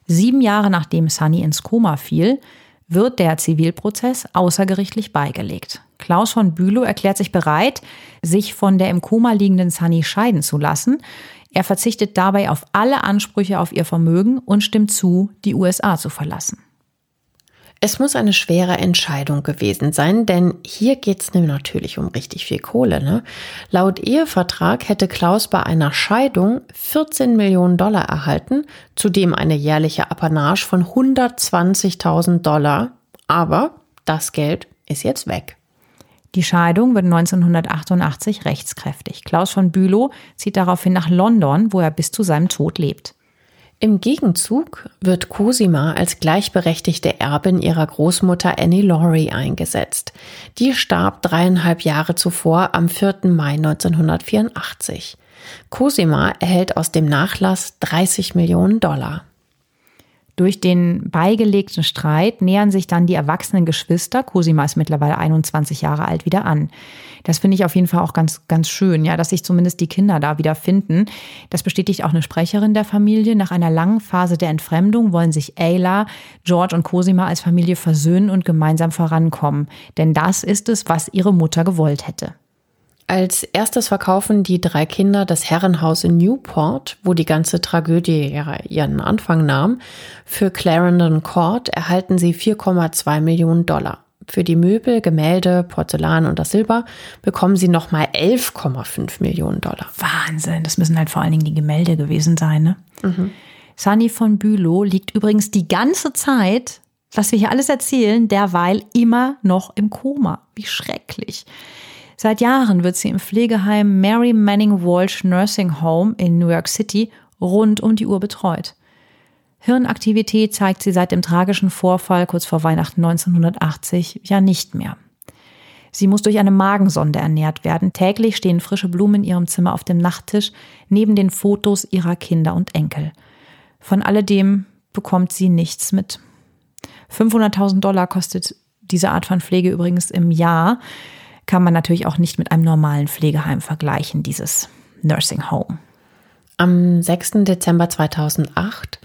sieben Jahre nachdem Sunny ins Koma fiel, wird der Zivilprozess außergerichtlich beigelegt. Klaus von Bülow erklärt sich bereit, sich von der im Koma liegenden Sunny scheiden zu lassen. Er verzichtet dabei auf alle Ansprüche auf ihr Vermögen und stimmt zu, die USA zu verlassen. Es muss eine schwere Entscheidung gewesen sein, denn hier geht's natürlich um richtig viel Kohle. Ne? Laut Ehevertrag hätte Klaus bei einer Scheidung 14 Millionen Dollar erhalten, zudem eine jährliche Apanage von 120.000 Dollar. Aber das Geld ist jetzt weg. Die Scheidung wird 1988 rechtskräftig. Klaus von Bülow zieht daraufhin nach London, wo er bis zu seinem Tod lebt. Im Gegenzug wird Cosima als gleichberechtigte Erbin ihrer Großmutter Annie Laurie eingesetzt. Die starb dreieinhalb Jahre zuvor am 4. Mai 1984. Cosima erhält aus dem Nachlass 30 Millionen Dollar. Durch den beigelegten Streit nähern sich dann die erwachsenen Geschwister, Cosima ist mittlerweile 21 Jahre alt, wieder an. Das finde ich auf jeden Fall auch ganz, ganz schön, ja, dass sich zumindest die Kinder da wieder finden. Das bestätigt auch eine Sprecherin der Familie. Nach einer langen Phase der Entfremdung wollen sich Ayla, George und Cosima als Familie versöhnen und gemeinsam vorankommen. Denn das ist es, was ihre Mutter gewollt hätte. Als erstes verkaufen die drei Kinder das Herrenhaus in Newport, wo die ganze Tragödie ihren Anfang nahm. Für Clarendon Court erhalten sie 4,2 Millionen Dollar. Für die Möbel, Gemälde, Porzellan und das Silber bekommen sie nochmal 11,5 Millionen Dollar. Wahnsinn, das müssen halt vor allen Dingen die Gemälde gewesen sein, ne? Mhm. Sunny von Bülow liegt übrigens die ganze Zeit, was wir hier alles erzählen, derweil immer noch im Koma. Wie schrecklich. Seit Jahren wird sie im Pflegeheim Mary Manning Walsh Nursing Home in New York City rund um die Uhr betreut. Hirnaktivität zeigt sie seit dem tragischen Vorfall kurz vor Weihnachten 1980 ja nicht mehr. Sie muss durch eine Magensonde ernährt werden. Täglich stehen frische Blumen in ihrem Zimmer auf dem Nachttisch neben den Fotos ihrer Kinder und Enkel. Von alledem bekommt sie nichts mit. 500.000 Dollar kostet diese Art von Pflege übrigens im Jahr kann man natürlich auch nicht mit einem normalen Pflegeheim vergleichen, dieses Nursing Home. Am 6. Dezember 2008,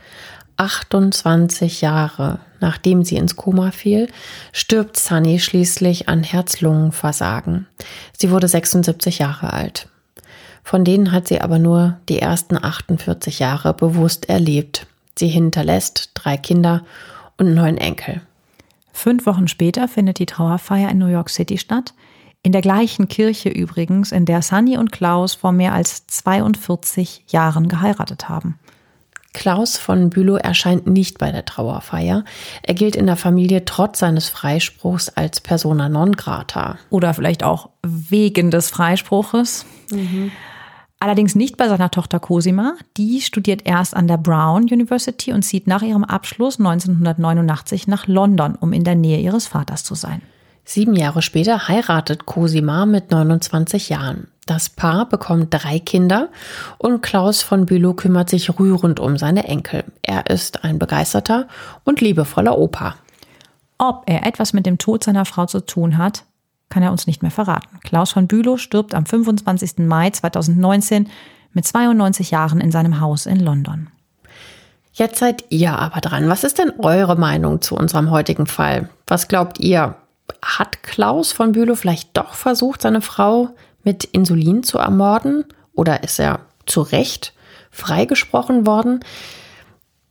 28 Jahre nachdem sie ins Koma fiel, stirbt Sunny schließlich an Herz-Lungen-Versagen. Sie wurde 76 Jahre alt. Von denen hat sie aber nur die ersten 48 Jahre bewusst erlebt. Sie hinterlässt drei Kinder und neun Enkel. Fünf Wochen später findet die Trauerfeier in New York City statt. In der gleichen Kirche übrigens, in der Sunny und Klaus vor mehr als 42 Jahren geheiratet haben. Klaus von Bülow erscheint nicht bei der Trauerfeier. Er gilt in der Familie trotz seines Freispruchs als persona non grata. Oder vielleicht auch wegen des Freispruches. Mhm. Allerdings nicht bei seiner Tochter Cosima. Die studiert erst an der Brown University und zieht nach ihrem Abschluss 1989 nach London, um in der Nähe ihres Vaters zu sein. Sieben Jahre später heiratet Cosima mit 29 Jahren. Das Paar bekommt drei Kinder und Klaus von Bülow kümmert sich rührend um seine Enkel. Er ist ein begeisterter und liebevoller Opa. Ob er etwas mit dem Tod seiner Frau zu tun hat, kann er uns nicht mehr verraten. Klaus von Bülow stirbt am 25. Mai 2019 mit 92 Jahren in seinem Haus in London. Jetzt seid ihr aber dran. Was ist denn eure Meinung zu unserem heutigen Fall? Was glaubt ihr? hat Klaus von Bülow vielleicht doch versucht, seine Frau mit Insulin zu ermorden? Oder ist er zu Recht freigesprochen worden?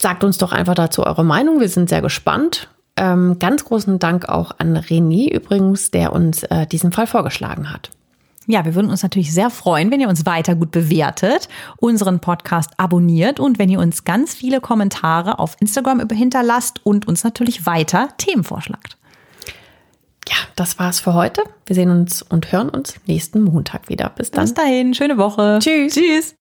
Sagt uns doch einfach dazu eure Meinung. Wir sind sehr gespannt. Ähm, ganz großen Dank auch an René übrigens, der uns äh, diesen Fall vorgeschlagen hat. Ja, wir würden uns natürlich sehr freuen, wenn ihr uns weiter gut bewertet, unseren Podcast abonniert und wenn ihr uns ganz viele Kommentare auf Instagram hinterlasst und uns natürlich weiter Themen vorschlagt ja, das war's für heute. Wir sehen uns und hören uns nächsten Montag wieder. Bis dann. Bis dahin, schöne Woche. Tschüss. Tschüss.